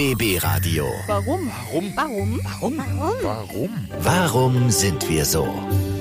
BB Radio. Warum? Warum? Warum? Warum? Warum? Warum sind wir so?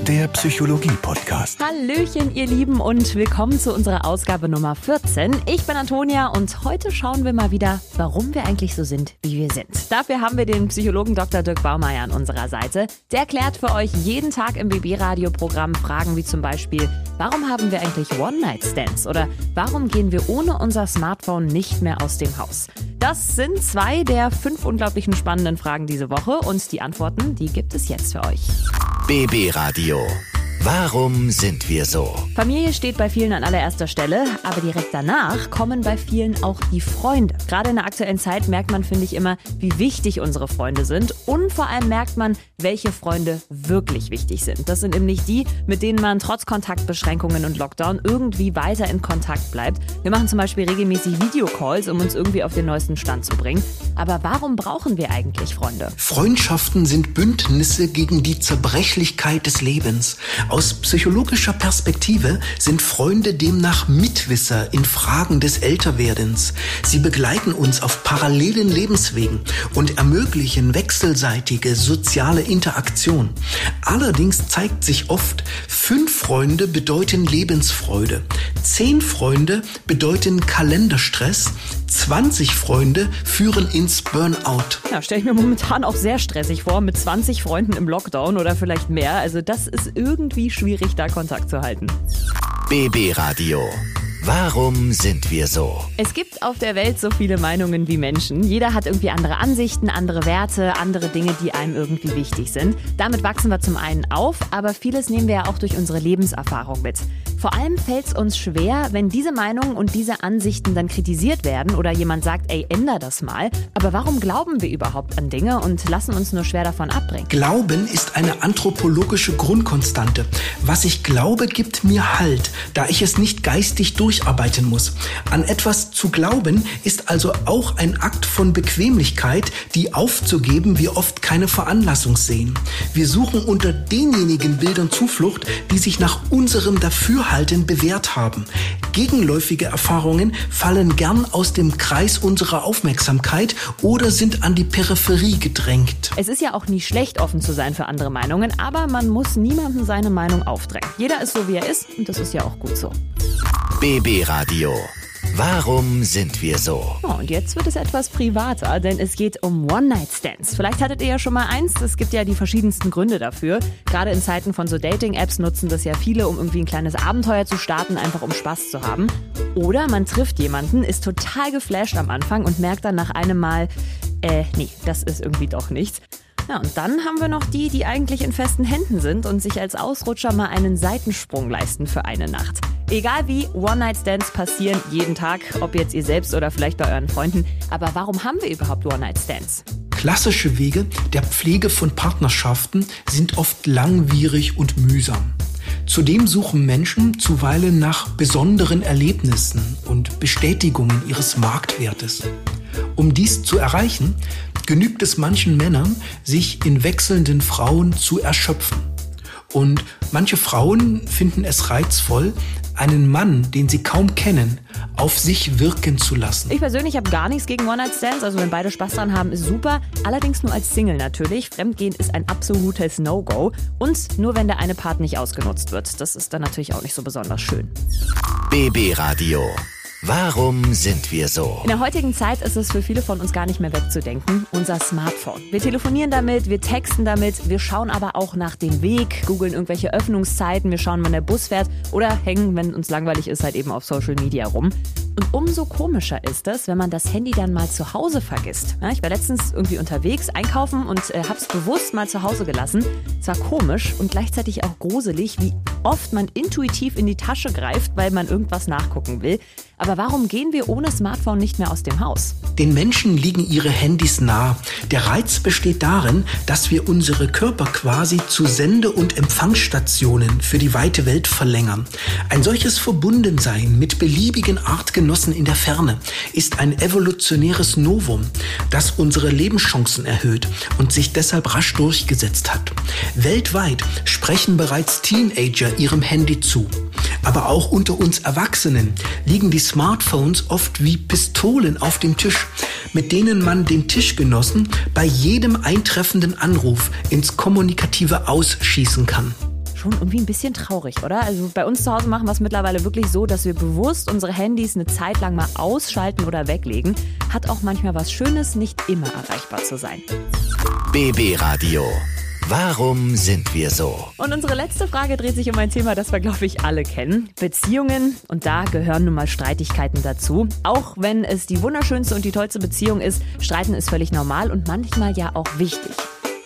Der Psychologie-Podcast. Hallöchen, ihr Lieben, und willkommen zu unserer Ausgabe Nummer 14. Ich bin Antonia und heute schauen wir mal wieder, warum wir eigentlich so sind, wie wir sind. Dafür haben wir den Psychologen Dr. Dirk Baumeier an unserer Seite. Der klärt für euch jeden Tag im BB-Radio-Programm Fragen wie zum Beispiel, warum haben wir eigentlich One-Night-Stands? Oder warum gehen wir ohne unser Smartphone nicht mehr aus dem Haus? Das sind zwei der fünf unglaublichen spannenden Fragen diese Woche und die Antworten, die gibt es jetzt für euch. BB Radio. Warum sind wir so? Familie steht bei vielen an allererster Stelle, aber direkt danach kommen bei vielen auch die Freunde. Gerade in der aktuellen Zeit merkt man, finde ich immer, wie wichtig unsere Freunde sind und vor allem merkt man, welche Freunde wirklich wichtig sind. Das sind nämlich die, mit denen man trotz Kontaktbeschränkungen und Lockdown irgendwie weiter in Kontakt bleibt. Wir machen zum Beispiel regelmäßig Videocalls, um uns irgendwie auf den neuesten Stand zu bringen. Aber warum brauchen wir eigentlich Freunde? Freundschaften sind Bündnisse gegen die Zerbrechlichkeit des Lebens. Aus psychologischer Perspektive sind Freunde demnach Mitwisser in Fragen des Älterwerdens. Sie begleiten uns auf parallelen Lebenswegen und ermöglichen wechselseitige soziale Interaktion. Allerdings zeigt sich oft, fünf Freunde bedeuten Lebensfreude, zehn Freunde bedeuten Kalenderstress, 20 Freunde führen ins Burnout. Ja, stelle ich mir momentan auch sehr stressig vor, mit 20 Freunden im Lockdown oder vielleicht mehr. Also das ist irgendwie schwierig, da Kontakt zu halten. BB Radio. Warum sind wir so? Es gibt auf der Welt so viele Meinungen wie Menschen. Jeder hat irgendwie andere Ansichten, andere Werte, andere Dinge, die einem irgendwie wichtig sind. Damit wachsen wir zum einen auf, aber vieles nehmen wir ja auch durch unsere Lebenserfahrung mit. Vor allem fällt es uns schwer, wenn diese Meinungen und diese Ansichten dann kritisiert werden oder jemand sagt, ey, änder das mal. Aber warum glauben wir überhaupt an Dinge und lassen uns nur schwer davon abbringen? Glauben ist eine anthropologische Grundkonstante. Was ich glaube, gibt mir Halt, da ich es nicht geistig durcharbeiten muss. An etwas zu glauben ist also auch ein Akt von Bequemlichkeit, die aufzugeben wir oft keine Veranlassung sehen. Wir suchen unter denjenigen Bildern Zuflucht, die sich nach unserem Dafürhalten bewährt haben. Gegenläufige Erfahrungen fallen gern aus dem Kreis unserer Aufmerksamkeit oder sind an die Peripherie gedrängt. Es ist ja auch nie schlecht, offen zu sein für andere Meinungen, aber man muss niemandem seine Meinung aufdrängen. Jeder ist so, wie er ist und das ist ja auch gut so. BB Radio. Warum sind wir so? Oh, und jetzt wird es etwas privater, denn es geht um One-Night-Stands. Vielleicht hattet ihr ja schon mal eins. Es gibt ja die verschiedensten Gründe dafür. Gerade in Zeiten von so Dating-Apps nutzen das ja viele, um irgendwie ein kleines Abenteuer zu starten, einfach um Spaß zu haben. Oder man trifft jemanden, ist total geflasht am Anfang und merkt dann nach einem Mal, äh, nee, das ist irgendwie doch nichts. Ja, und dann haben wir noch die, die eigentlich in festen Händen sind und sich als Ausrutscher mal einen Seitensprung leisten für eine Nacht. Egal wie, One-Night-Stands passieren jeden Tag, ob jetzt ihr selbst oder vielleicht bei euren Freunden. Aber warum haben wir überhaupt One-Night-Stands? Klassische Wege der Pflege von Partnerschaften sind oft langwierig und mühsam. Zudem suchen Menschen zuweilen nach besonderen Erlebnissen und Bestätigungen ihres Marktwertes. Um dies zu erreichen, genügt es manchen Männern, sich in wechselnden Frauen zu erschöpfen. Und manche Frauen finden es reizvoll, einen Mann, den sie kaum kennen, auf sich wirken zu lassen. Ich persönlich habe gar nichts gegen One-Night-Stands, also wenn beide Spaß dran haben, ist super. Allerdings nur als Single natürlich. Fremdgehen ist ein absolutes No-Go. Und nur wenn der eine Part nicht ausgenutzt wird. Das ist dann natürlich auch nicht so besonders schön. BB Radio. Warum sind wir so? In der heutigen Zeit ist es für viele von uns gar nicht mehr wegzudenken. Unser Smartphone. Wir telefonieren damit, wir texten damit, wir schauen aber auch nach dem Weg, googeln irgendwelche Öffnungszeiten, wir schauen, wann der Bus fährt oder hängen, wenn uns langweilig ist, halt eben auf Social Media rum. Und umso komischer ist es, wenn man das Handy dann mal zu Hause vergisst. Ja, ich war letztens irgendwie unterwegs, einkaufen und äh, hab's bewusst mal zu Hause gelassen. Es war komisch und gleichzeitig auch gruselig, wie oft man intuitiv in die Tasche greift, weil man irgendwas nachgucken will. Aber warum gehen wir ohne Smartphone nicht mehr aus dem Haus? Den Menschen liegen ihre Handys nah. Der Reiz besteht darin, dass wir unsere Körper quasi zu Sende- und Empfangsstationen für die weite Welt verlängern. Ein solches Verbundensein mit beliebigen Artgenossen in der Ferne ist ein evolutionäres Novum, das unsere Lebenschancen erhöht und sich deshalb rasch durchgesetzt hat. Weltweit sprechen bereits Teenager ihrem Handy zu. Aber auch unter uns Erwachsenen liegen die Smartphones oft wie Pistolen auf dem Tisch, mit denen man den Tischgenossen bei jedem eintreffenden Anruf ins kommunikative Ausschießen kann schon irgendwie ein bisschen traurig, oder? Also bei uns zu Hause machen wir es mittlerweile wirklich so, dass wir bewusst unsere Handys eine Zeit lang mal ausschalten oder weglegen. Hat auch manchmal was Schönes, nicht immer erreichbar zu sein. BB Radio. Warum sind wir so? Und unsere letzte Frage dreht sich um ein Thema, das wir, glaube ich, alle kennen. Beziehungen. Und da gehören nun mal Streitigkeiten dazu. Auch wenn es die wunderschönste und die tollste Beziehung ist, Streiten ist völlig normal und manchmal ja auch wichtig.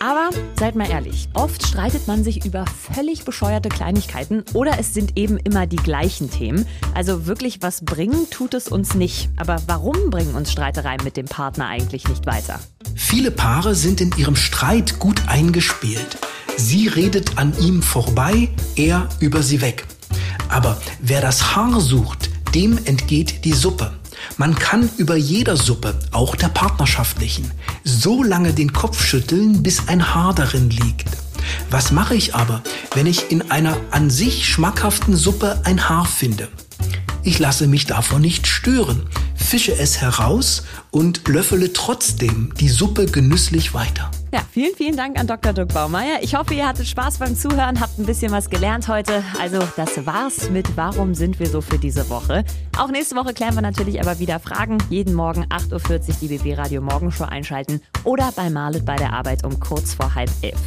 Aber seid mal ehrlich, oft streitet man sich über völlig bescheuerte Kleinigkeiten oder es sind eben immer die gleichen Themen. Also wirklich was bringen tut es uns nicht. Aber warum bringen uns Streitereien mit dem Partner eigentlich nicht weiter? Viele Paare sind in ihrem Streit gut eingespielt. Sie redet an ihm vorbei, er über sie weg. Aber wer das Haar sucht, dem entgeht die Suppe. Man kann über jeder Suppe, auch der partnerschaftlichen, so lange den Kopf schütteln, bis ein Haar darin liegt. Was mache ich aber, wenn ich in einer an sich schmackhaften Suppe ein Haar finde? Ich lasse mich davon nicht stören, fische es heraus und löffele trotzdem die Suppe genüsslich weiter. Ja, vielen, vielen Dank an Dr. Dirk Baumeier. Ich hoffe, ihr hattet Spaß beim Zuhören, habt ein bisschen was gelernt heute. Also, das war's mit Warum sind wir so für diese Woche. Auch nächste Woche klären wir natürlich aber wieder Fragen. Jeden Morgen 8.40 Uhr die BB Radio Morgenshow einschalten oder bei Marlet bei der Arbeit um kurz vor halb elf.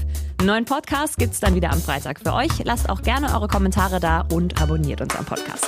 Neuen Podcast gibt's dann wieder am Freitag für euch. Lasst auch gerne eure Kommentare da und abonniert unseren Podcast.